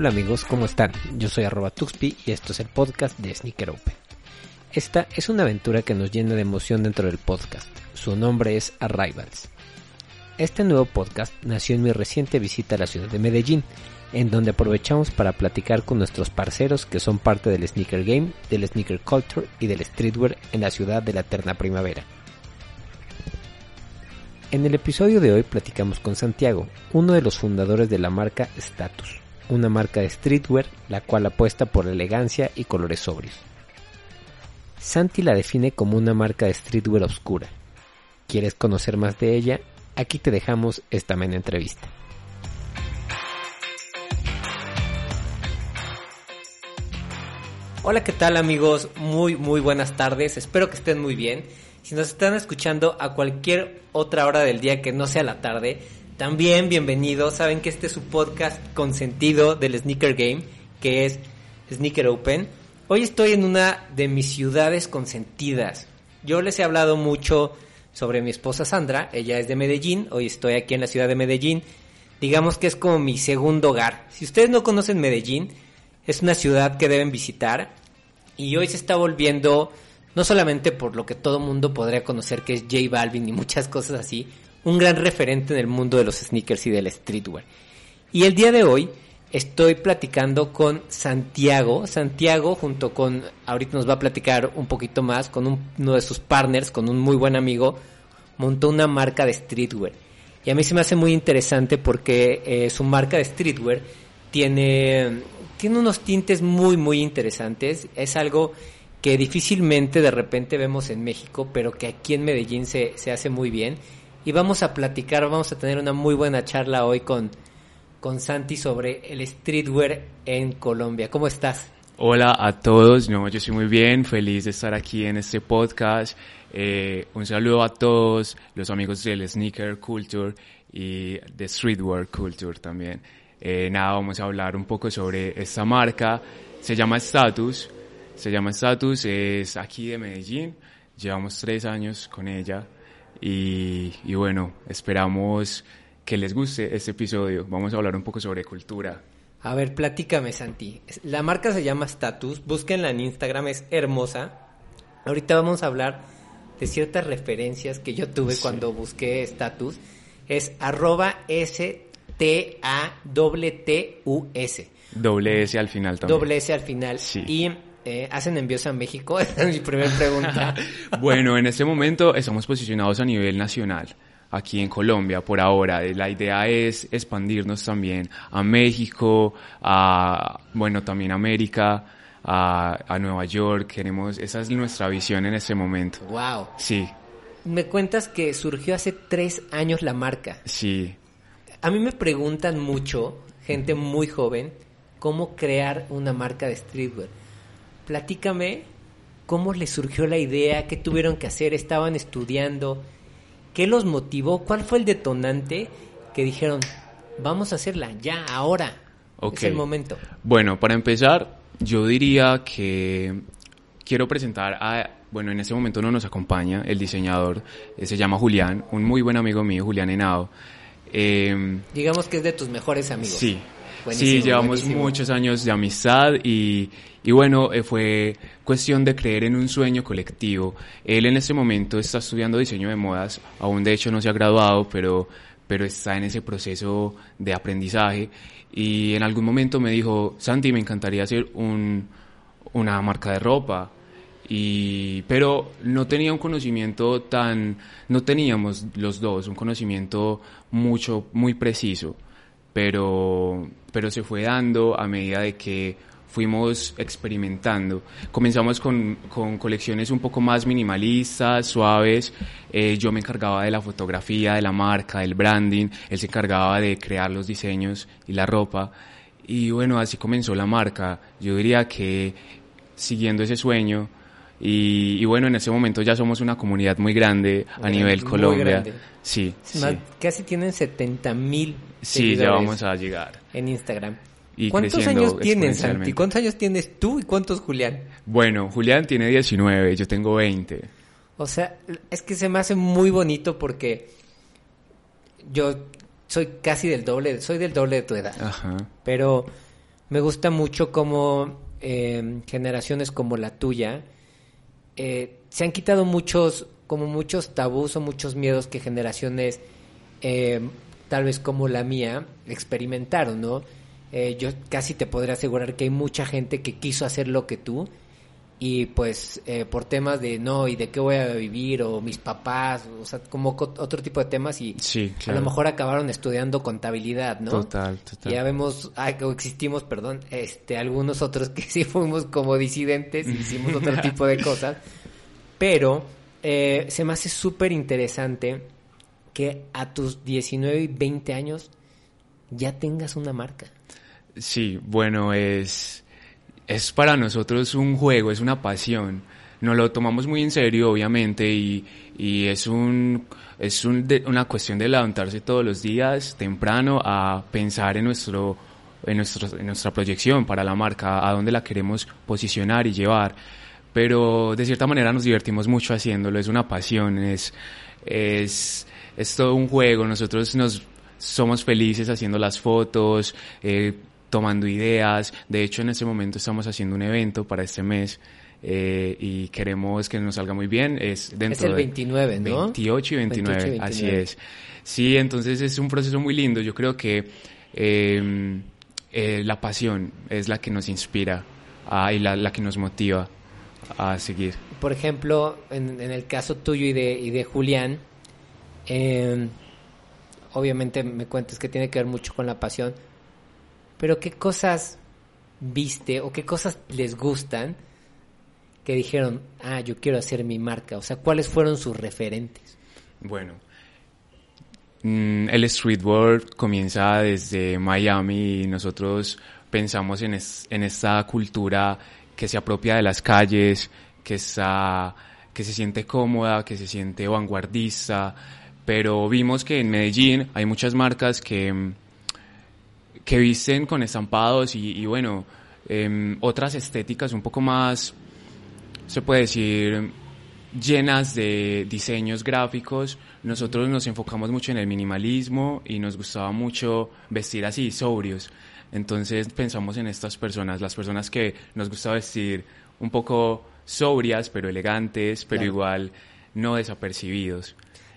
Hola amigos, ¿cómo están? Yo soy arroba Tuxpi y esto es el podcast de Sneaker Open. Esta es una aventura que nos llena de emoción dentro del podcast. Su nombre es Arrivals. Este nuevo podcast nació en mi reciente visita a la ciudad de Medellín, en donde aprovechamos para platicar con nuestros parceros que son parte del sneaker game, del sneaker culture y del streetwear en la ciudad de la eterna primavera. En el episodio de hoy platicamos con Santiago, uno de los fundadores de la marca Status, una marca de streetwear la cual apuesta por elegancia y colores sobrios. Santi la define como una marca de streetwear oscura. ¿Quieres conocer más de ella? Aquí te dejamos esta mena entrevista. Hola, ¿qué tal amigos? Muy, muy buenas tardes. Espero que estén muy bien. Si nos están escuchando a cualquier otra hora del día que no sea la tarde, también bienvenidos. Saben que este es su podcast consentido del Sneaker Game, que es Sneaker Open. Hoy estoy en una de mis ciudades consentidas. Yo les he hablado mucho sobre mi esposa Sandra, ella es de Medellín, hoy estoy aquí en la ciudad de Medellín. Digamos que es como mi segundo hogar. Si ustedes no conocen Medellín, es una ciudad que deben visitar y hoy se está volviendo, no solamente por lo que todo mundo podría conocer que es J Balvin y muchas cosas así, un gran referente en el mundo de los sneakers y del streetwear. Y el día de hoy estoy platicando con Santiago. Santiago junto con, ahorita nos va a platicar un poquito más, con un- uno de sus partners, con un muy buen amigo, montó una marca de streetwear. Y a mí se me hace muy interesante porque eh, su marca de streetwear tiene, tiene unos tintes muy, muy interesantes. Es algo que difícilmente de repente vemos en México, pero que aquí en Medellín se, se hace muy bien. Y vamos a platicar, vamos a tener una muy buena charla hoy con, con Santi sobre el streetwear en Colombia. ¿Cómo estás? Hola a todos, no, yo estoy muy bien, feliz de estar aquí en este podcast. Eh, un saludo a todos los amigos del sneaker culture y de streetwear culture también. Eh, nada, vamos a hablar un poco sobre esta marca. Se llama Status. Se llama Status, es aquí de Medellín. Llevamos tres años con ella y, y bueno, esperamos que les guste este episodio. Vamos a hablar un poco sobre cultura. A ver, platícame, Santi. La marca se llama Status. Búsquenla en Instagram, es hermosa. Ahorita vamos a hablar de ciertas referencias que yo tuve Sí. cuando busqué Status. Es arroba S-T-A-T-T-U-S. Doble S al final también. Doble S al final. Sí. Y eh, hacen envíos a México. Esa es mi primera pregunta. Bueno, en este momento estamos posicionados a nivel nacional, aquí en Colombia por ahora. La idea es expandirnos también a México, a, bueno, también a América, a, a Nueva York. Queremos, esa es nuestra visión en este momento. wow. Sí, Me cuentas que surgió hace tres años la marca. sí. A mí me preguntan mucho, gente muy joven, cómo crear una marca de streetwear. Platícame cómo les surgió la idea, qué tuvieron que hacer, estaban estudiando, qué los motivó, cuál fue el detonante que dijeron, vamos a hacerla ya, ahora. Ok. Es el momento. Bueno, para empezar, yo diría que quiero presentar a, bueno, en este momento no nos acompaña el diseñador, eh, se llama Julián, un muy buen amigo mío, Julián Henao. Eh, Digamos que es de tus mejores amigos. Sí, Buenísimo, sí, llevamos buenísimo. muchos años de amistad y, y bueno, eh, fue cuestión de creer en un sueño colectivo. Él en este momento está estudiando diseño de modas, aún de hecho no se ha graduado, pero, pero está en ese proceso de aprendizaje y en algún momento me dijo, Santi, me encantaría hacer un, una marca de ropa. Y, pero no tenía un conocimiento tan, no teníamos los dos un conocimiento mucho, muy preciso, pero, pero se fue dando a medida de que fuimos experimentando. Comenzamos con, con colecciones un poco más minimalistas, suaves. Eh, yo me encargaba de la fotografía, de la marca, del branding. Él se encargaba de crear los diseños y la ropa. Y bueno, así comenzó la marca. Yo diría que siguiendo ese sueño, y, y bueno, en ese momento ya somos una comunidad muy grande a Muy nivel muy Colombia. grande. Sí, más. Casi tienen 70 mil Sí, ya vamos a llegar. en Instagram. Y ¿Cuántos años tienes, Santi? ¿Cuántos años tienes tú y cuántos Julián? Bueno, Julián tiene 19, yo tengo 20. O sea, es que se me hace muy bonito porque yo soy casi del doble, soy del doble de tu edad. Ajá. Pero me gusta mucho como eh, generaciones como la tuya eh, se han quitado muchos, como muchos tabús o muchos miedos que generaciones eh, tal vez como la mía experimentaron, ¿no? Eh, yo casi te podría asegurar que hay mucha gente que quiso hacer lo que tú y pues eh, por temas de no y de qué voy a vivir o mis papás, o sea, como co- otro tipo de temas y Sí, a claro. lo mejor acabaron estudiando contabilidad, ¿no? Total, total. Ya vemos, ah, o existimos, perdón, este, algunos otros que sí fuimos como disidentes y hicimos otro tipo de cosas, pero eh, se me hace súper interesante que a tus 19 y 20 años ya tengas una marca. Sí, bueno, es, es para nosotros un juego, es una pasión. Nos lo tomamos muy en serio, obviamente, y, y es, un, es un una cuestión de levantarse todos los días temprano a pensar en, nuestro, en, nuestro, en nuestra proyección para la marca, a dónde la queremos posicionar y llevar. Pero de cierta manera nos divertimos mucho haciéndolo, es una pasión, es, es, es todo un juego. Nosotros nos somos felices haciendo las fotos, eh, tomando ideas. De hecho, en este momento estamos haciendo un evento para este mes eh, y queremos que nos salga muy bien. Es dentro Es el de 29, ¿no? 28 y 29, 28 y así 29. es. Sí, entonces es un proceso muy lindo. Yo creo que eh, eh, la pasión es la que nos inspira ah, y la, la que nos motiva a seguir. Por ejemplo, en, en el caso tuyo y de, y de Julián, eh, obviamente me cuentas que tiene que ver mucho con la pasión, pero ¿qué cosas viste o qué cosas les gustan que dijeron, ah, yo quiero hacer mi marca? O sea, ¿cuáles fueron sus referentes? Bueno, mm, el streetwear comienza desde Miami y nosotros pensamos en, es- en esta cultura que se apropia de las calles, que, que se siente cómoda, que se siente vanguardista, pero vimos que en Medellín hay muchas marcas que, que visten con estampados y, y bueno, em, otras estéticas un poco más, se puede decir, llenas de diseños gráficos. Nosotros nos enfocamos mucho en el minimalismo y nos gustaba mucho vestir así, sobrios. Entonces pensamos en estas personas, las personas que nos gusta vestir un poco sobrias, pero elegantes, pero Claro. igual no desapercibidos.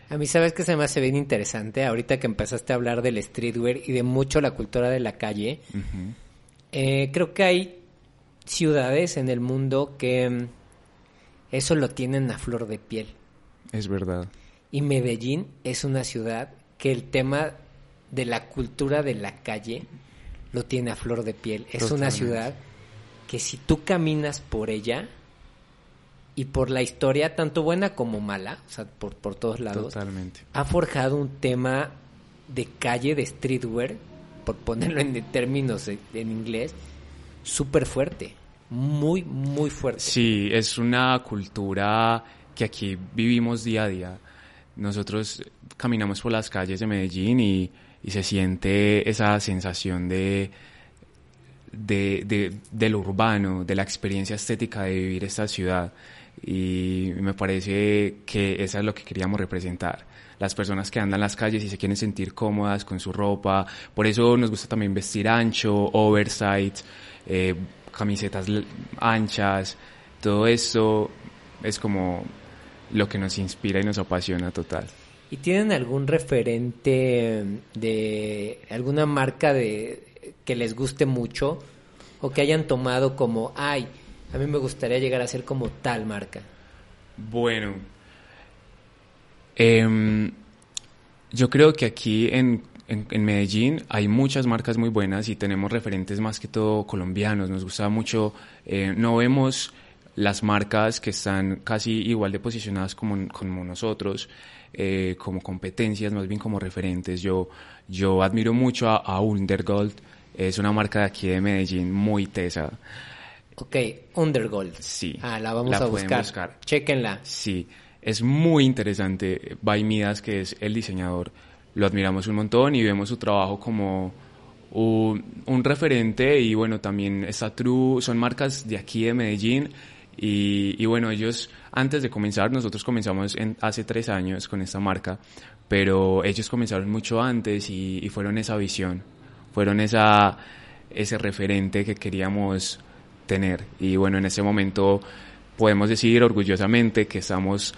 A mí sabes que se me hace bien interesante ahorita que empezaste a hablar del streetwear y de mucho la cultura de la calle. Eh, creo que hay ciudades en el mundo que mm, eso lo tienen a flor de piel. Es verdad. Y Medellín es una ciudad que el tema de la cultura de la calle lo tiene a flor de piel. Es una ciudad que si tú caminas por ella y por la historia, tanto buena como mala, o sea, por, por todos lados, Totalmente. ha forjado un tema de calle, de streetwear, por ponerlo en términos en inglés, súper fuerte. Muy, muy fuerte. Sí, es una cultura que aquí vivimos día a día. Nosotros caminamos por las calles de Medellín y, y se siente esa sensación de, de, de, de lo urbano, de la experiencia estética de vivir esta ciudad. Y me parece que eso es lo que queríamos representar. Las personas que andan en las calles y se quieren sentir cómodas con su ropa. Por eso nos gusta también vestir ancho, oversight, eh, camisetas anchas. Todo esto es como lo que nos inspira y nos apasiona total. ¿Y tienen algún referente de alguna marca de que les guste mucho o que hayan tomado como, ay, a mí me gustaría llegar a ser como tal marca? Bueno, em, yo creo que aquí en, en, Medellín hay muchas marcas muy buenas y tenemos referentes más que todo colombianos. Nos gusta mucho, eh, no vemos las marcas que están casi igual de posicionadas como, como nosotros, eh, como competencias, más bien como referentes. Yo, yo admiro mucho a, a Undergold, es una marca de aquí de Medellín muy tesa. Ok, Undergold. Sí. Ah, la vamos La a buscar. buscar. Chequenla. Sí, es muy interesante. By Midas, que es el diseñador, lo admiramos un montón y vemos su trabajo como un, un referente y bueno, también está True, son marcas de aquí de Medellín y, y bueno, ellos antes de comenzar, nosotros comenzamos en, hace tres años con esta marca, pero ellos comenzaron mucho antes y, y fueron esa visión, fueron esa, ese referente que queríamos tener y bueno, en ese momento podemos decir orgullosamente que estamos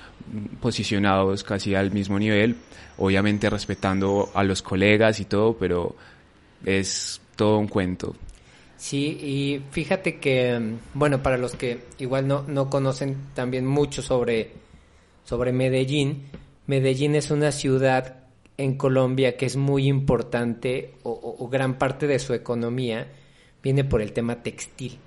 posicionados casi al mismo nivel, obviamente respetando a los colegas y todo, pero es todo un cuento. Sí, y fíjate que, bueno, para los que igual no, no conocen también mucho sobre, sobre Medellín, Medellín es una ciudad en Colombia que es muy importante o gran parte de su economía viene por el tema textil.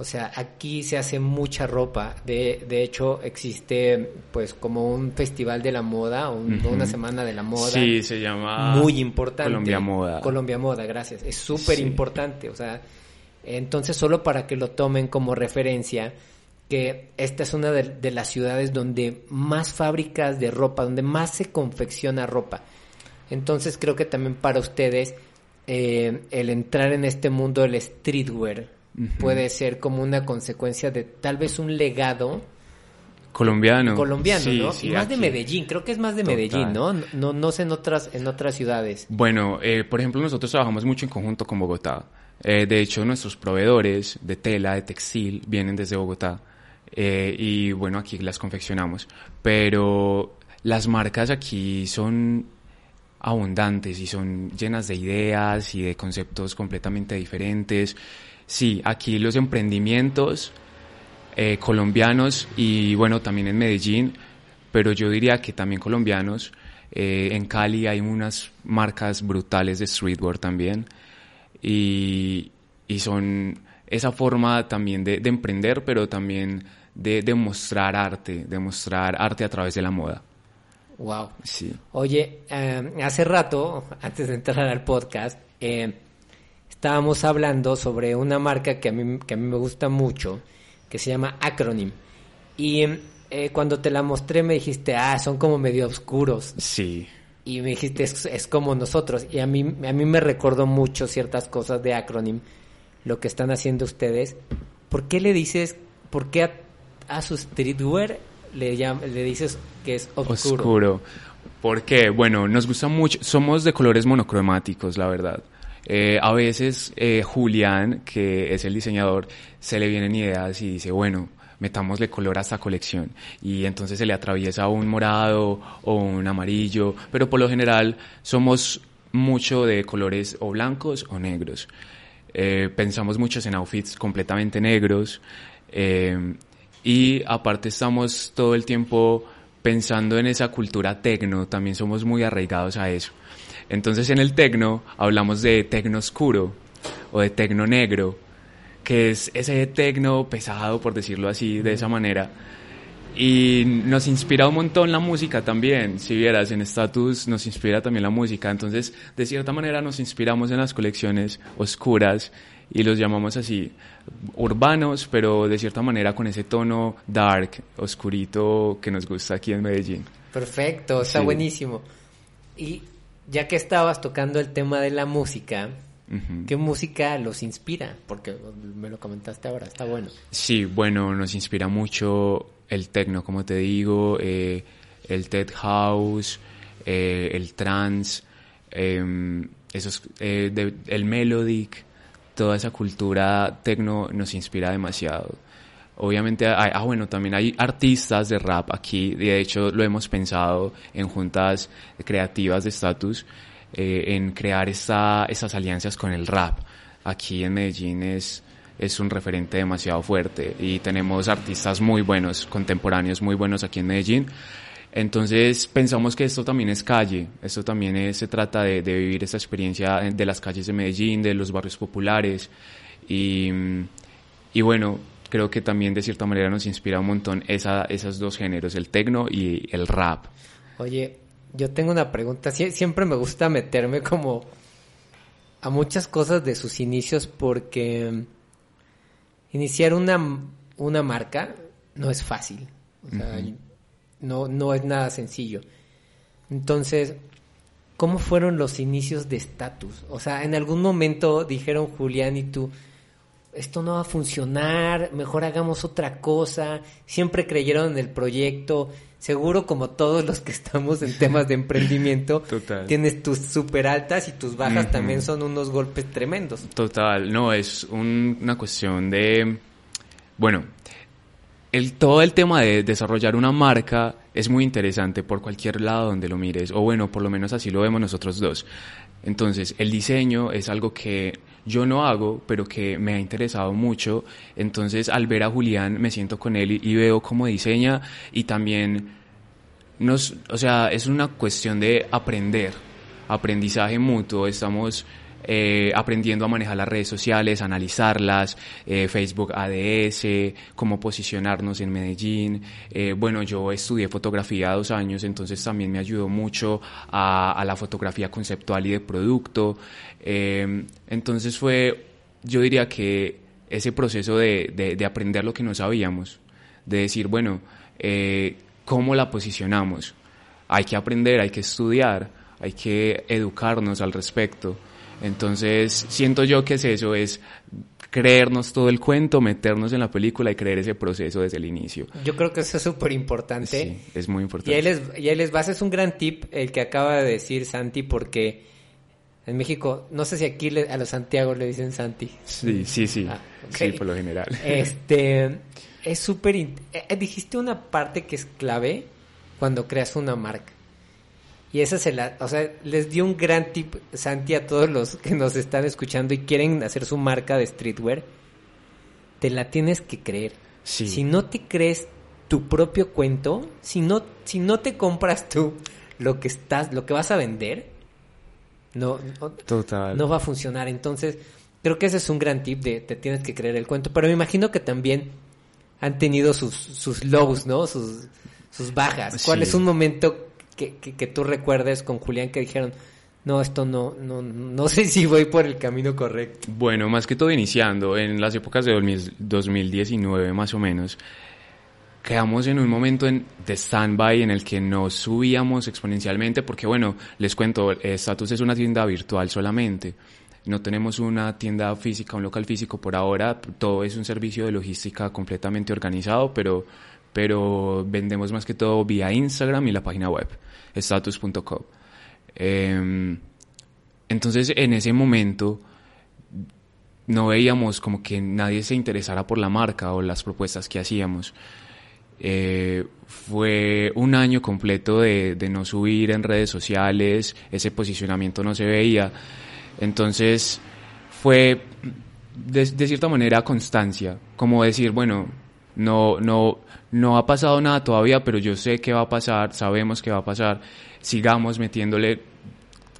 O sea, aquí se hace mucha ropa. De, de hecho, existe pues como un festival de la moda, un- una semana de la moda Sí, se llama muy importante. Colombia Moda. Colombia Moda, gracias. Es súper Sí. importante. O sea, entonces solo para que lo tomen como referencia, que esta es una de, de las ciudades donde más fábricas de ropa, donde más se confecciona ropa. Entonces creo que también para ustedes eh, el entrar en este mundo del streetwear puede ser como una consecuencia de tal vez un legado colombiano. colombiano, Sí, ¿no? sí, y más de. Medellín, creo que es más de Total. Medellín, ¿no? No, no sé en otras, en otras ciudades. Bueno, eh, por ejemplo, nosotros trabajamos mucho en conjunto con Bogotá. Eh, de hecho, nuestros proveedores de tela, de textil, vienen desde Bogotá. Eh, y bueno, aquí las confeccionamos. Pero las marcas aquí son abundantes y son llenas de ideas y de conceptos completamente diferentes. Sí, aquí los emprendimientos eh, colombianos y bueno, también en Medellín, pero yo diría que también colombianos. Eh, en Cali hay unas marcas brutales de streetwear también y, y son esa forma también de, de emprender, pero también de, de mostrar arte, de mostrar arte a través de la moda. Wow. Sí. Oye, eh, hace rato, antes de entrar al podcast, eh, estábamos hablando sobre una marca que a, mí, que a mí me gusta mucho, que se llama Acronym. Y eh, cuando te la mostré me dijiste, ah, son como medio oscuros. Sí. Y me dijiste, es, es como nosotros. Y a mí, a mí me recordó mucho ciertas cosas de Acronym, lo que están haciendo ustedes. ¿Por qué le dices, por qué a, a su streetwear le, llam- le dices que es oscuro? Oscuro. Porque, bueno, nos gusta mucho, somos de colores monocromáticos, la verdad. Eh, a veces eh, Julián, que es el diseñador, se le vienen ideas y dice, bueno, metámosle color a esta colección. Y entonces se le atraviesa un morado o un amarillo, pero por lo general somos mucho de colores o blancos o negros. Eh, pensamos muchos en outfits completamente negros. y aparte estamos todo el tiempo pensando en esa cultura tecno, también somos muy arraigados a eso. Entonces en el tecno hablamos de tecno oscuro o de tecno negro, que es ese tecno pesado, por decirlo así, de esa manera. Y nos inspira un montón la música también, si vieras en Status nos inspira también la música, entonces de cierta manera nos inspiramos en las colecciones oscuras y los llamamos así urbanos, pero de cierta manera con ese tono dark, oscurito que nos gusta aquí en Medellín. Perfecto, está Sí. buenísimo. Y ya que estabas tocando el tema de la música. ¿qué música los inspira? Porque me lo comentaste ahora, está bueno. Sí, bueno, nos inspira mucho el techno, como te digo, eh, el tech house, eh, el trance, eh, esos, eh, de- el melodic, toda esa cultura techno nos inspira demasiado. Obviamente, hay- ah, bueno, también hay artistas de rap aquí, de hecho lo hemos pensado en juntas creativas de status, eh, en crear esta, estas alianzas con el rap. Aquí en Medellín es, es un referente demasiado fuerte y tenemos artistas muy buenos, contemporáneos muy buenos aquí en Medellín. Entonces pensamos que esto también es calle, esto también es- se trata de, de vivir esta experiencia de las calles de Medellín, de los barrios populares y, y bueno, creo que también de cierta manera nos inspira un montón esa, esos dos géneros, el tecno y el rap. Oye, yo tengo una pregunta. Sie- siempre me gusta meterme como a muchas cosas de sus inicios porque mm, iniciar una, una marca no es fácil. O sea, no, no es nada sencillo. Entonces, ¿cómo fueron los inicios de Status? O sea, en algún momento dijeron Julián y tú, esto no va a funcionar, mejor hagamos otra cosa. Siempre creyeron en el proyecto. Seguro como todos los que estamos en temas de emprendimiento, Total. tienes tus super altas y tus bajas también son unos golpes tremendos. Total, no, es un- una cuestión de, bueno, el, todo el tema de desarrollar una marca es muy interesante por cualquier lado donde lo mires, o bueno, por lo menos así lo vemos nosotros dos. Entonces, el diseño es algo que yo no hago, pero que me ha interesado mucho. Entonces, al ver a Julián, me siento con él y, veo cómo diseña y también nos, o sea, es una cuestión de aprender, aprendizaje mutuo, estamos eh, aprendiendo a manejar las redes sociales, analizarlas, eh, Facebook ADS, cómo posicionarnos en Medellín. Eh, bueno, yo estudié fotografía dos años, entonces también me ayudó mucho a, la fotografía conceptual y de producto. Entonces fue, yo diría que ese proceso de, de, de aprender lo que no sabíamos, de decir, bueno, ¿cómo la posicionamos? Hay que aprender, hay que estudiar, hay que educarnos al respecto. Entonces, siento yo que es eso, es creernos todo el cuento, meternos en la película y creer ese proceso desde el inicio. Yo creo que eso es súper importante. Sí, es muy Y importante. ahí, les, y ahí les vas, es un gran tip el que acaba de decir Santi, porque en México, no sé si aquí le- a los Santiago le dicen Santi. Sí, sí, sí, Ah, sí, por lo general. Este, es súper... eh, eh, dijiste una parte que es clave cuando creas una marca. Y esa se la... O sea, les dio un gran tip, Santi, a todos los que nos están escuchando y quieren hacer su marca de streetwear. Te la tienes que creer. Sí. Si no te crees tu propio cuento, si no, si no te compras tú lo que estás, lo que vas a vender, no, no, Total. no va a funcionar. Entonces, creo que ese es un gran tip de te tienes que creer el cuento. Pero me imagino que también han tenido sus, sus lows, ¿no? Sus, sus bajas. ¿Cuál Sí. es un momento que, que, tú recuerdes con Julián que dijeron, no, esto no, no, no sé si voy por el camino correcto? Bueno, más que todo iniciando, en las épocas de 2000 2019 más o menos, quedamos en un momento en, de stand-by en el que no subíamos exponencialmente porque, bueno, les cuento, eh, Status es una tienda virtual solamente. No tenemos una tienda física, un local físico por ahora, todo es un servicio de logística completamente organizado, pero, pero vendemos más que todo vía Instagram y la página web, status.com. Em, entonces, en ese momento, no veíamos como que nadie se interesara por la marca o las propuestas que hacíamos. Eh, fue un año completo de, no subir en redes sociales, ese posicionamiento no se veía. Entonces fue de, de cierta manera constancia, como decir, bueno, no, no, no ha pasado nada todavía, pero yo sé que va a pasar, sabemos que va a pasar, sigamos metiéndole,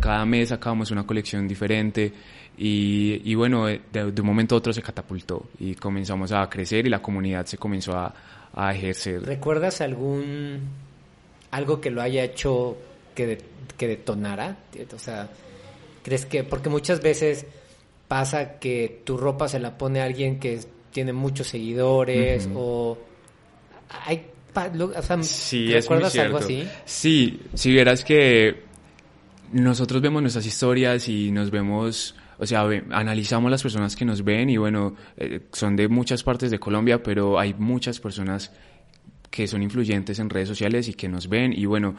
cada mes sacamos una colección diferente y, y bueno, de, de un momento a otro se catapultó y comenzamos a crecer y la comunidad se comenzó a, a ejercer. ¿Recuerdas algún algo que lo haya hecho que, de- que detonara? O sea, ¿crees que porque muchas veces pasa que tu ropa se la pone alguien que tiene muchos seguidores o hay o sea, Sí, es muy ¿recuerdas cierto. algo así? Sí, si vieras que nosotros vemos nuestras historias y nos vemos, o sea, ve- analizamos las personas que nos ven y bueno, eh, son de muchas partes de Colombia, pero hay muchas personas que son influyentes en redes sociales y que nos ven y bueno,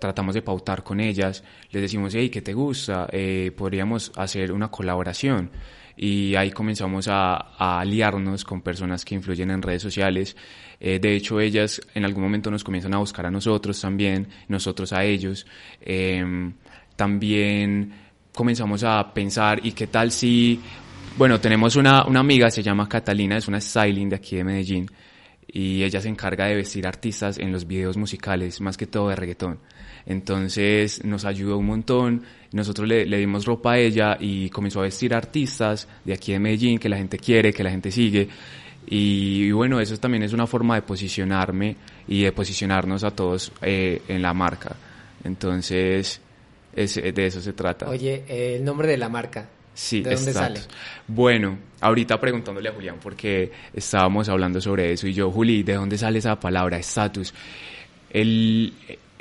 tratamos de pautar con ellas, les decimos, hey, ¿qué te gusta? Eh, podríamos hacer una colaboración y ahí comenzamos a, a aliarnos con personas que influyen en redes sociales. Eh, de hecho, ellas en algún momento nos comienzan a buscar a nosotros también, nosotros a ellos. Em, también comenzamos a pensar, ¿y qué tal si, bueno, tenemos una, una amiga, se llama Catalina, es una styling de aquí de Medellín. y ella se encarga de vestir artistas en los videos musicales, más que todo de reggaetón. Entonces nos ayudó un montón, nosotros le, le dimos ropa a ella y comenzó a vestir artistas de aquí de Medellín que la gente quiere, que la gente sigue. Y, y bueno, eso también es una forma de posicionarme y de posicionarnos a todos eh, en la marca. Entonces, es, de eso se trata. Oye, eh, el nombre de la marca. Sí, ¿De dónde sale? Bueno, ahorita preguntándole a Julián porque estábamos hablando sobre eso y yo, Juli, ¿de dónde sale esa palabra, estatus? El,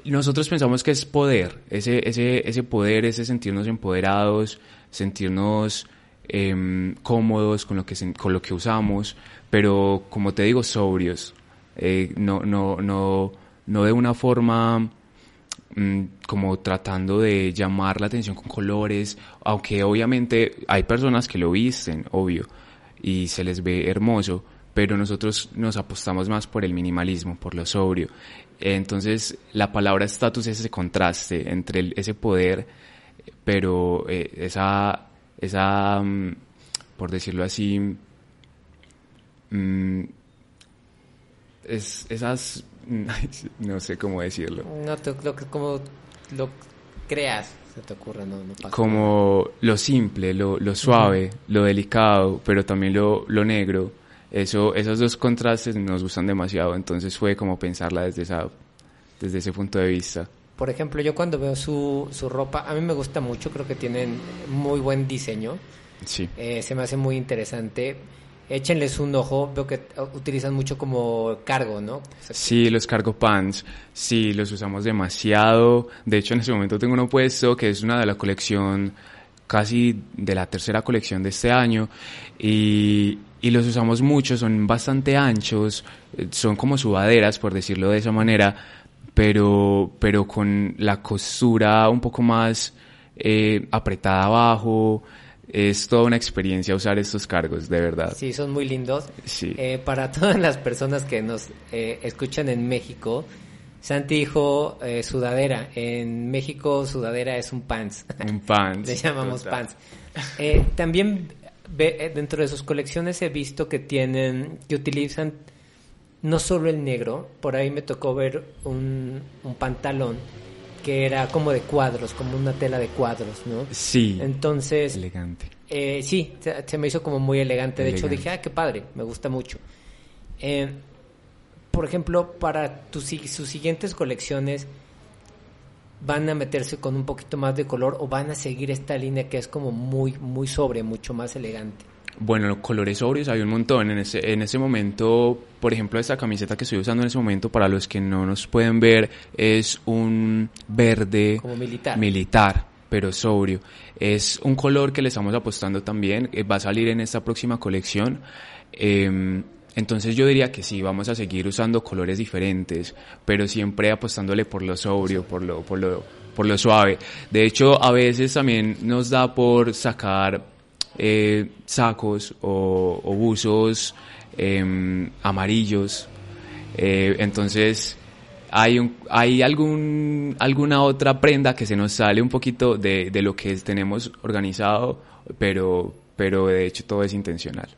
nosotros pensamos que es poder, ese, ese, ese poder, ese sentirnos empoderados, sentirnos em, cómodos con lo, que, con lo que usamos, pero como te digo, sobrios, eh, no, no, no, no de una forma mm, como tratando de llamar la atención con colores, aunque obviamente hay personas que lo visten, obvio, y se les ve hermoso, pero nosotros nos apostamos más por el minimalismo, por lo sobrio. Entonces, la palabra estatus es ese contraste entre el- ese poder, pero eh, esa, esa, mm, por decirlo así, mm, es, esas, no sé cómo decirlo. No, lo como lo creas, se te ocurre, no, no pasa. como lo simple, lo, lo suave, lo delicado, pero también lo, lo negro. Eso, esos dos contrastes nos gustan demasiado, entonces fue como pensarla desde esa, desde ese punto de vista. Por ejemplo, yo cuando veo su, su ropa, a mí me gusta mucho, creo que tienen muy buen diseño, Sí. eh, se me hace muy interesante. Échenles un ojo, veo que utilizan mucho como cargo, ¿no? O sea, Sí, los cargo pants, sí, los usamos demasiado. De hecho, en ese momento tengo uno puesto que es una de la colección, casi de la tercera colección de este año. Y, y los usamos mucho, son bastante anchos, eh, son como sudaderas, por decirlo de esa manera, pero, pero con la costura un poco más eh, apretada abajo. Es toda una experiencia usar estos cargos, de verdad. Sí, son muy lindos. Sí. Eh, para todas las personas que nos eh, escuchan en México, Santi dijo eh, sudadera. En México, sudadera es un pants. Un pants. Le llamamos total. pants. Eh, también ve- eh, dentro de sus colecciones he visto que tienen, que utilizan no solo el negro, por ahí me tocó ver un, un pantalón que era como de cuadros, como una tela de cuadros, ¿no? Sí. Entonces, Elegante. eh, sí, se, se me hizo como muy elegante. De hecho, dije, ah, qué padre, me gusta mucho. Eh, por ejemplo, para tus, sus siguientes colecciones, ¿van a meterse con un poquito más de color o van a seguir esta línea que es como muy, muy sobre, mucho más elegante? Bueno, los colores sobrios hay un montón. En ese, en ese momento, por ejemplo, esta camiseta que estoy usando en ese momento, para los que no nos pueden ver, es un verde Como militar. militar, pero sobrio. Es un color que le estamos apostando también. eh, Va a salir en esta próxima colección. Eh, entonces yo diría que sí, vamos a seguir usando colores diferentes, pero siempre apostándole por lo sobrio, por lo, por lo, por lo suave. De hecho, a veces también nos da por sacar eh, sacos o, buzos em, amarillos. Eh, entonces, hay, un, hay algún, alguna otra prenda que se nos sale un poquito de, de lo que tenemos organizado, pero, pero de hecho todo es intencional.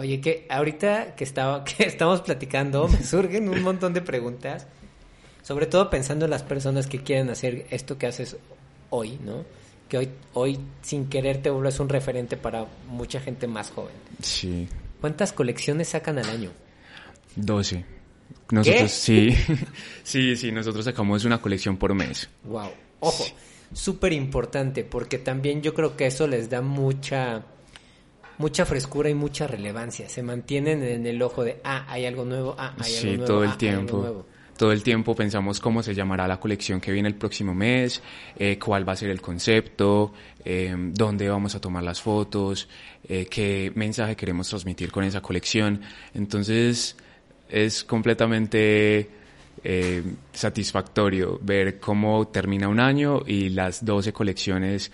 Oye, que ahorita que, estaba, que estamos platicando, me surgen un montón de preguntas, sobre todo pensando en las personas que quieren hacer esto que haces hoy, ¿no? Que hoy, hoy sin querer te vuelves un referente para mucha gente más joven. Sí, ¿Cuántas colecciones sacan al año? 12. Nosotros sí, sí, sí, nosotros sacamos una colección por mes. Wow. Ojo, súper importante porque también yo creo que eso les da mucha mucha frescura y mucha relevancia. Se mantienen en el ojo de, ah, hay algo nuevo, ah, hay algo Sí, nuevo, todo ah, el algo tiempo. nuevo. Todo el tiempo pensamos cómo se llamará la colección que viene el próximo mes, eh, cuál va a ser el concepto, eh, dónde vamos a tomar las fotos, eh, qué mensaje queremos transmitir con esa colección. Entonces es completamente satisfactorio ver cómo termina un año y las 12 colecciones,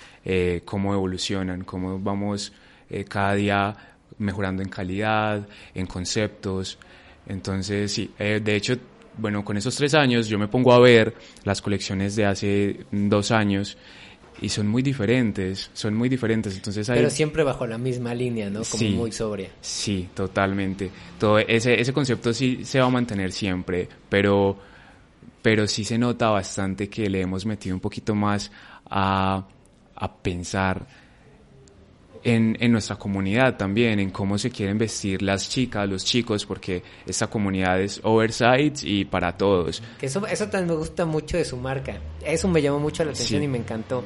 cómo evolucionan, cómo vamos eh, cada día mejorando en calidad, en conceptos. Entonces, sí, eh, de hecho, bueno, con esos tres años yo me pongo a ver las colecciones de hace dos años y son muy diferentes, son muy diferentes. Entonces hay... Pero siempre bajo la misma línea, ¿no? Como Sí. muy sobria. Sí, totalmente. Todo ese, ese concepto sí se va a mantener siempre, pero, pero sí se nota bastante que le hemos metido un poquito más a, a pensar en, en nuestra comunidad también, en cómo se quieren vestir las chicas, los chicos, porque esta comunidad es oversight y para todos. Que eso, eso también me gusta mucho de su marca. Eso me llamó mucho la atención Sí. y me encantó.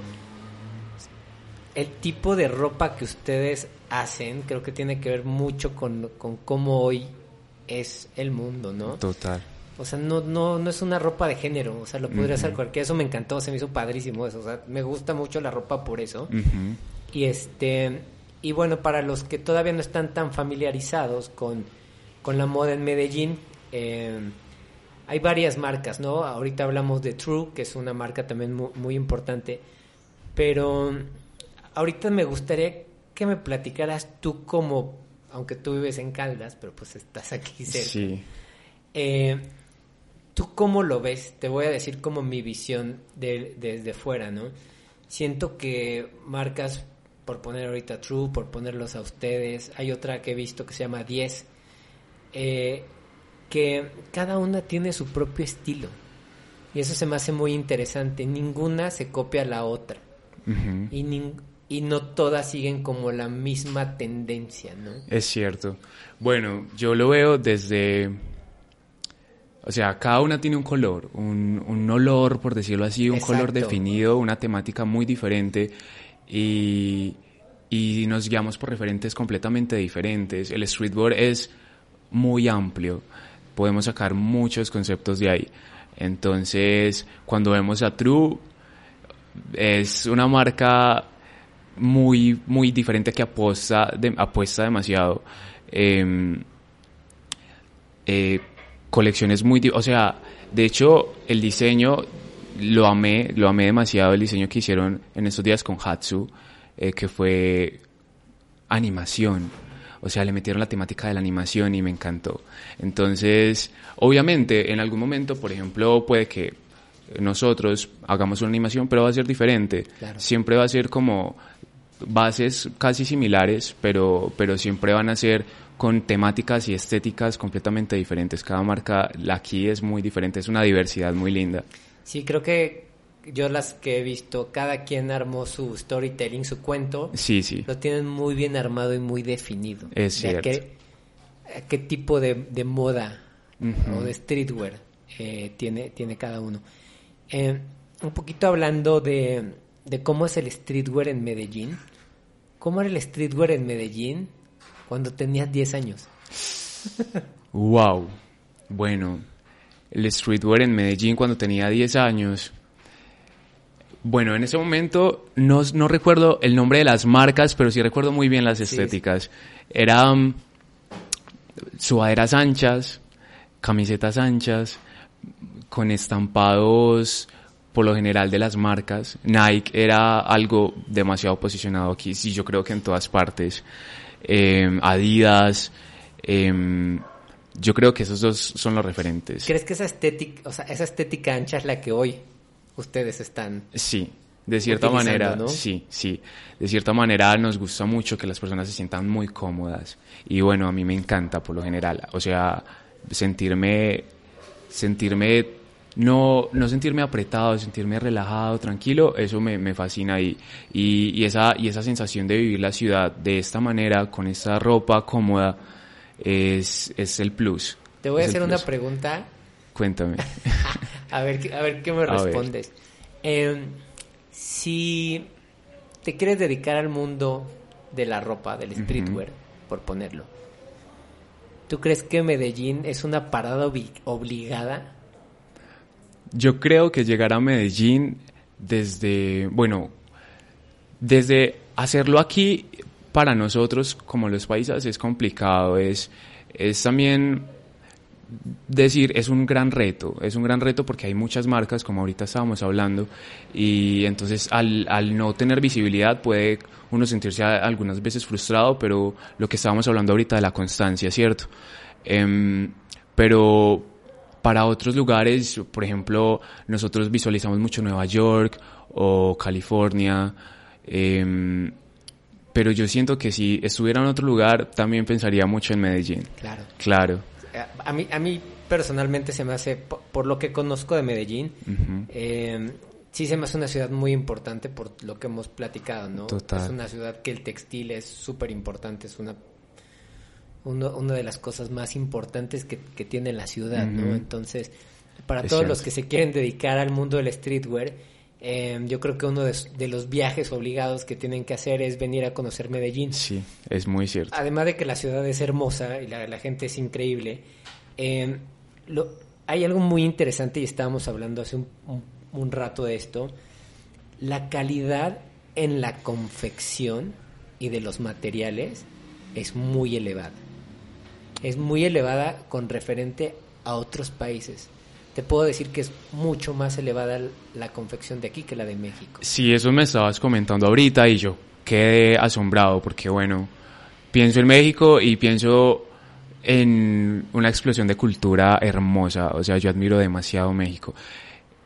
El tipo de ropa que ustedes hacen creo que tiene que ver mucho con, con cómo hoy es el mundo, ¿no? Total. O sea, no, no, no es una ropa de género, o sea, lo podría hacer Ujú. cualquiera. Eso me encantó, se me hizo padrísimo eso. O sea, me gusta mucho la ropa por eso. Ujú. Y este y bueno, para los que todavía no están tan familiarizados con, con la moda en Medellín, eh, hay varias marcas, ¿no? Ahorita hablamos de True, que es una marca también mu- muy, importante, pero ahorita me gustaría que me platicaras tú como, aunque tú vives en Caldas, pero pues estás aquí cerca. Sí. Eh, ¿Tú cómo lo ves? Te voy a decir como mi visión de- desde fuera, ¿no? Siento que marcas, por poner ahorita True, por ponerlos a ustedes, hay otra que he visto que se llama 10, eh, que cada una tiene su propio estilo. Y eso se me hace muy interesante. Ninguna se copia a la otra. Y, nin- y no todas siguen como la misma tendencia, ¿no? Es cierto. Bueno, yo lo veo desde... O sea, cada una tiene un color, un, un olor, por decirlo así, un color definido, una temática muy diferente y, y nos guiamos por referentes completamente diferentes. El streetwear es muy amplio, podemos sacar muchos conceptos de ahí. Entonces, cuando vemos a True, es una marca muy, muy diferente que apuesta, apuesta demasiado. Em, eh, colecciones muy, o sea, de hecho, el diseño lo amé, lo amé demasiado, el diseño que hicieron en estos días con Hatsu, eh, que fue animación. O sea, le metieron la temática de la animación y me encantó. Entonces, obviamente, en algún momento, por ejemplo, puede que nosotros hagamos una animación, pero va a ser diferente. Claro. Siempre va a ser como bases casi similares, pero, pero siempre van a ser con temáticas y estéticas completamente diferentes. Cada marca la aquí es muy diferente, es una diversidad muy linda. Sí, creo que yo las que he visto, cada quien armó su storytelling, su cuento, Sí, sí. lo tienen muy bien armado y muy definido. Es De a cierto. qué, a qué tipo de, de moda o de streetwear eh, tiene, tiene cada uno. Eh, un poquito hablando de, de cómo es el streetwear en Medellín. ¿Cómo era el streetwear en Medellín cuando tenías 10 años? Wow. Bueno, el streetwear en Medellín cuando tenía 10 años. Bueno, en ese momento no, no recuerdo el nombre de las marcas, pero sí recuerdo muy bien las Sí, estéticas. Eran sudaderas anchas, camisetas anchas, con estampados por lo general de las marcas. Nike era algo demasiado posicionado aquí, sí, yo creo que en todas partes. Eh, Adidas, em, yo creo que esos dos son los referentes. ¿Crees que esa estética, o sea, esa estética ancha es la que hoy ustedes están? Sí, de cierta manera, ¿no? sí, sí. De cierta manera nos gusta mucho que las personas se sientan muy cómodas. Y bueno, a mí me encanta por lo general. O sea, sentirme, sentirme, no, no sentirme apretado, sentirme relajado, tranquilo, eso me, me fascina. Y, y, y esa, y esa sensación de vivir la ciudad de esta manera, con esta ropa cómoda, es, es el plus. Te voy a hacer una pregunta Cuéntame. A ver, qué- a ver qué me A respondes. Eh, si te quieres dedicar al mundo de la ropa, del streetwear, por ponerlo, ¿tú crees que Medellín es una parada obli- obligada? Yo creo que llegar a Medellín desde, bueno, desde hacerlo aquí para nosotros como los paisas es complicado, es, es también decir, es un gran reto, es un gran reto porque hay muchas marcas, como ahorita estábamos hablando, y entonces al, al no tener visibilidad puede uno sentirse algunas veces frustrado, pero lo que estábamos hablando ahorita de la constancia, ¿cierto? Em, pero para otros lugares, por ejemplo, nosotros visualizamos mucho Nueva York o California, em, pero yo siento que si estuviera en otro lugar también pensaría mucho en Medellín. Claro. Claro. Eh, A mí, a mí personalmente se me hace, po- por, lo que conozco de Medellín, eh, sí se me hace una ciudad muy importante por lo que hemos platicado, ¿no? Total. Es una ciudad que el textil es súper importante, es una, uno- una de las cosas más importantes que, que tiene la ciudad, ¿no? Entonces, para Es todos cierto. los que se quieren dedicar al mundo del streetwear, eh, yo creo que uno de, de los viajes obligados que tienen que hacer es venir a conocer Medellín. Sí, es muy cierto. Además de que la ciudad es hermosa y la, la gente es increíble, eh, lo- hay algo muy interesante y estábamos hablando hace un, un- un rato de esto, la calidad en la confección y de los materiales es muy elevada. Es muy elevada con referente a otros países. Te puedo decir que es mucho más elevada la confección de aquí que la de México. Sí, eso me estabas comentando ahorita y yo quedé asombrado porque, bueno, pienso en México y pienso en una explosión de cultura hermosa. O sea, yo admiro demasiado México.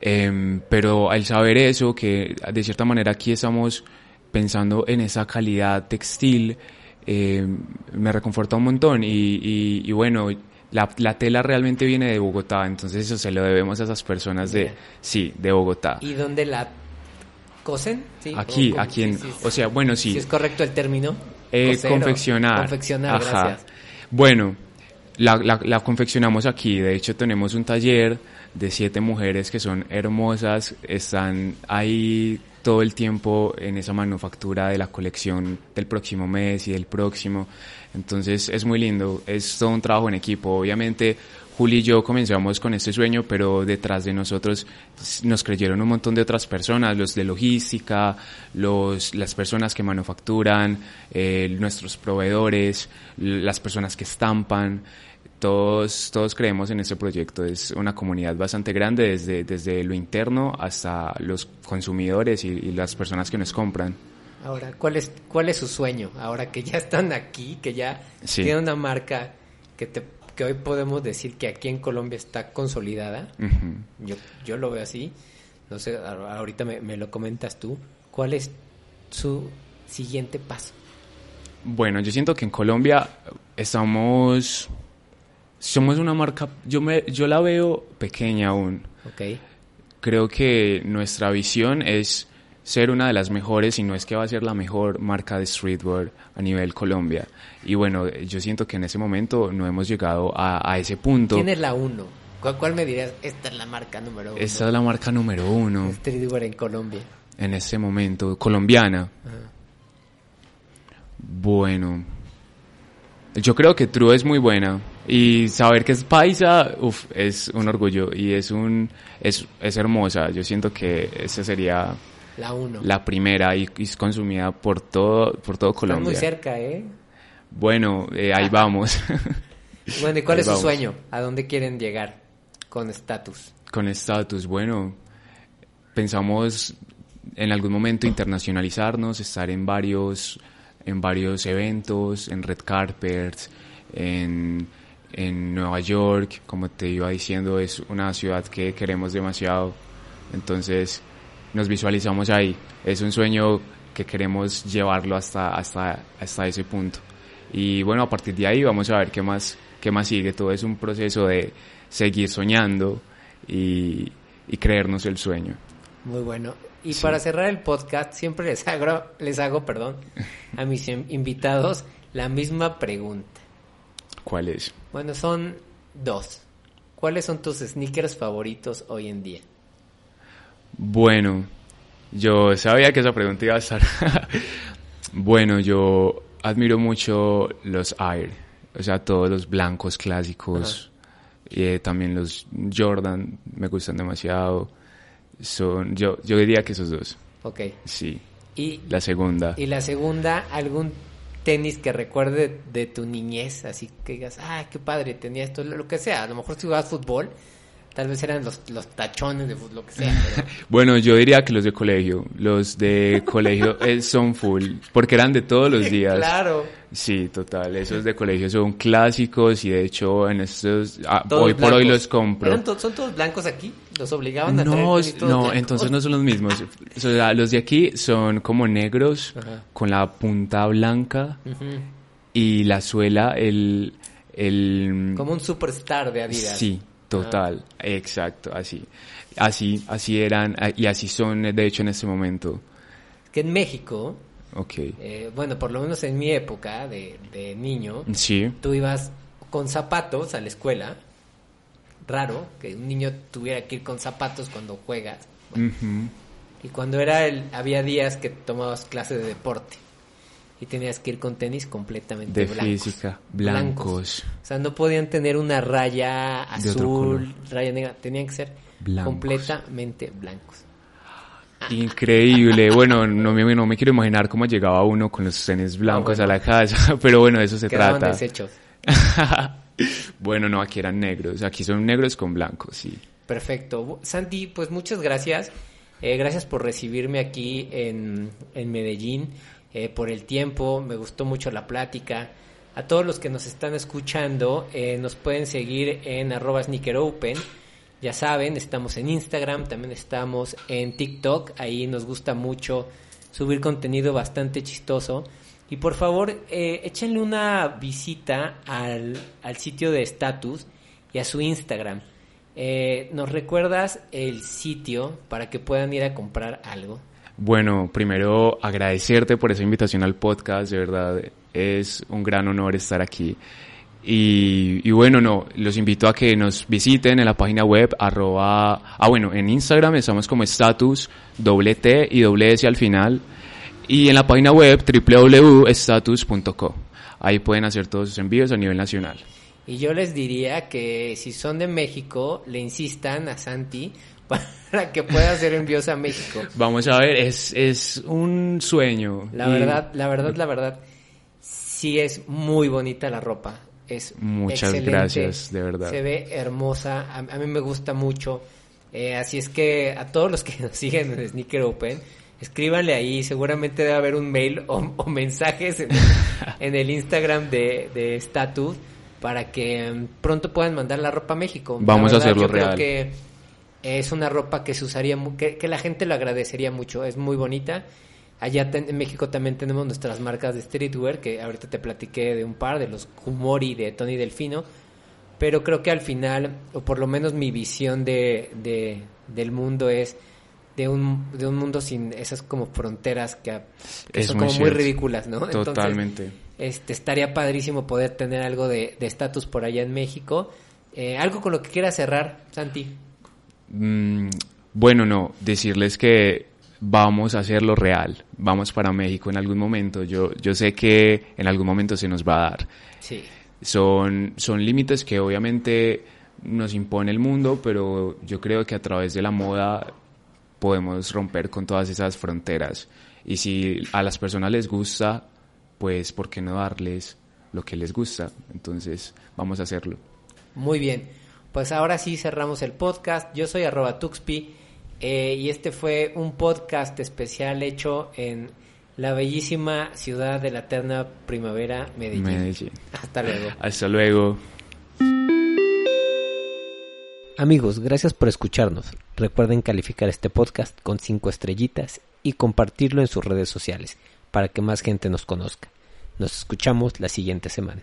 Em, pero al saber eso, que de cierta manera aquí estamos pensando en esa calidad textil, em, me reconforta un montón. Y, y- y bueno, la, la tela realmente viene de Bogotá, entonces eso se lo debemos a esas personas de, sí, de Bogotá. ¿Y dónde la cosen? ¿Sí? Aquí, aquí en- Sí, sí, o sea, bueno, sí. Si es correcto el término. Eh, Coser confeccionar. Confeccionar, Ajá. gracias. Bueno, la, la- la confeccionamos aquí. De hecho, tenemos un taller de siete mujeres que son hermosas. Están ahí todo el tiempo en esa manufactura de la colección del próximo mes y del próximo. Entonces, es muy lindo. Es todo un trabajo en equipo. Obviamente, Juli y yo comenzamos con este sueño, pero detrás de nosotros nos creyeron un montón de otras personas, los de logística, los, las personas que manufacturan, eh, nuestros proveedores, las personas que estampan. Todos, todos creemos en este proyecto. Es una comunidad bastante grande desde, desde lo interno hasta los consumidores y las personas que nos compran. Ahora, ¿cuál es, ¿cuál es su sueño? Ahora que ya están aquí, que ya Sí. tienen una marca que, te, que hoy podemos decir que aquí en Colombia está consolidada. Yo, yo lo veo así. No sé, ahorita me, me lo comentas tú. ¿Cuál es su siguiente paso? Bueno, yo siento que en Colombia estamos... Somos una marca, yo, me, yo la veo pequeña aún. ¿Ok? Creo que nuestra visión es ser una de las mejores, y no es que va a ser la mejor marca de streetwear a nivel Colombia. Y bueno, yo siento que en ese momento no hemos llegado a, a ese punto. ¿Quién es la uno? ¿Cuál, cuál me dirías? Esta es la marca número uno. Esta es la marca número uno Streetwear en Colombia. en este momento, colombiana. Ajá. Bueno, yo creo que True es muy buena y saber que es paisa, uf, es un orgullo y es un es, es hermosa. Yo siento que esa sería La uno. la primera y, y es consumida por todo por todo Están muy Colombia. cerca, ¿eh? Bueno, eh, ahí vamos Bueno, ¿y cuál Ahí es su sueño? ¿A dónde quieren llegar con estatus? con estatus. Bueno, pensamos en algún momento internacionalizarnos, estar en varios en varios eventos, en red carpets, en, en Nueva York, como te iba diciendo, es una ciudad que queremos demasiado. Entonces, nos visualizamos ahí. Es un sueño que queremos llevarlo hasta, hasta, hasta ese punto. Y bueno, a partir de ahí vamos a ver qué más, qué más sigue. Todo es un proceso de seguir soñando y, y creernos el sueño. Muy bueno. Y para cerrar el podcast, siempre les hago, les hago, perdón, a mis in- invitados la misma pregunta. ¿Cuál es? Bueno, son dos. ¿Cuáles son tus sneakers favoritos hoy en día? Bueno, yo sabía que esa pregunta iba a estar. bueno, yo admiro mucho los Air, o sea, todos los blancos clásicos. Y eh, también los Jordan me gustan demasiado. Son, yo, yo diría que esos dos. Ok. Sí. Y, La segunda. y la segunda, algún tenis que recuerde de tu niñez, así que digas, ah, qué padre, tenía esto, lo que sea. A lo mejor si jugabas fútbol, Tal vez eran los, los tachones de fútbol, lo que sea. pero- Bueno, yo diría que los de colegio, los de colegio eh, son full, porque eran de todos los días. claro. Sí, total, esos de colegio son clásicos y de hecho en estos, ah, hoy por hoy los compro. ¿Eran to- ¿Son todos blancos aquí? ¿Los obligaban a No, no, blancos? entonces no son los mismos. O sea, los de aquí son como negros, Ajá. con la punta blanca y la suela, el... el Como un superstar de Adidas. Sí, total, exacto, así. Así, así eran ah, y así son de hecho en este momento. Que en México, Ok. eh, bueno, por lo menos en mi época de, de niño, Sí, tú ibas con zapatos a la escuela. Raro que un niño tuviera que ir con zapatos cuando juegas. Y cuando era el, había días que tomabas clase de deporte y tenías que ir con tenis completamente de blancos. física, blancos. O sea, no podían tener una raya azul, raya negra, tenían que ser Blancos. completamente blancos. Increíble. Bueno, no me, no me quiero imaginar cómo llegaba uno con los tenis blancos bueno. a la casa, pero bueno, de eso se Quedaban trata. deshechos. bueno, no, aquí eran negros. Aquí son negros con blancos, sí. Perfecto. Santi, pues muchas gracias. Eh, gracias por recibirme aquí en, en Medellín, eh, por el tiempo. Me gustó mucho la plática. A todos los que nos están escuchando, eh, nos pueden seguir en arroba sneakeropen. Ya saben, estamos en Instagram, también estamos en TikTok. Ahí nos gusta mucho subir contenido bastante chistoso. Y por favor, eh, échenle una visita al, al sitio de Status y a su Instagram. Eh, ¿Nos recuerdas el sitio para que puedan ir a comprar algo? Bueno, primero agradecerte por esa invitación al podcast, de verdad es un gran honor estar aquí. Y, bueno, no, los invito a que nos visiten en la página web arroba, ah bueno, en Instagram estamos como status, doble T y doble S al final. Y en la página web www.status.co. Ahí pueden hacer todos sus envíos a nivel nacional. Y yo les diría que si son de México, le insistan a Santi para que pueda hacer envíos a México. Vamos a ver, es, es un sueño. La Y- verdad, la verdad, la verdad, sí es muy bonita la ropa. Es Muchas excelente, gracias, de verdad. Se ve hermosa, a, a mí me gusta mucho. Eh, así es que a todos los que nos siguen en Sneaker Open, escríbanle ahí, seguramente debe haber un mail o, o mensajes en, en el Instagram de, de Status para que mm, pronto puedan mandar la ropa a México. Vamos a hacerlo yo creo real. que es una ropa que se usaría, que, que la gente lo agradecería mucho, es muy bonita. Allá ten- en México también tenemos nuestras marcas de streetwear, que ahorita te platiqué de un par, de los Kumori de Tony Delfino, pero creo que al final, o por lo menos mi visión de, de- del mundo es de un, de un mundo sin esas como fronteras que, que son muy como muy ridículas, ¿no? Entonces, Totalmente. este, estaría padrísimo poder tener algo de de estatus por allá en México. Eh, algo con lo que quieras cerrar, Santi. Mm, bueno, no, decirles que vamos a hacerlo real, vamos para México en algún momento. Yo, yo sé que en algún momento se nos va a dar. Sí. Son, son límites que obviamente nos impone el mundo, pero yo creo que a través de la moda podemos romper con todas esas fronteras. Y si a las personas les gusta, pues ¿por qué no darles lo que les gusta? Entonces, vamos a hacerlo. Muy bien, pues ahora sí cerramos el podcast. Yo soy arroba Tuxpi eh, y este fue un podcast especial hecho en la bellísima ciudad de la eterna primavera, Medellín. Medellín. Hasta luego. Hasta luego. Amigos, gracias por escucharnos. Recuerden calificar este podcast con 5 estrellitas y compartirlo en sus redes sociales para que más gente nos conozca. Nos escuchamos la siguiente semana.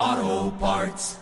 Auto Parts.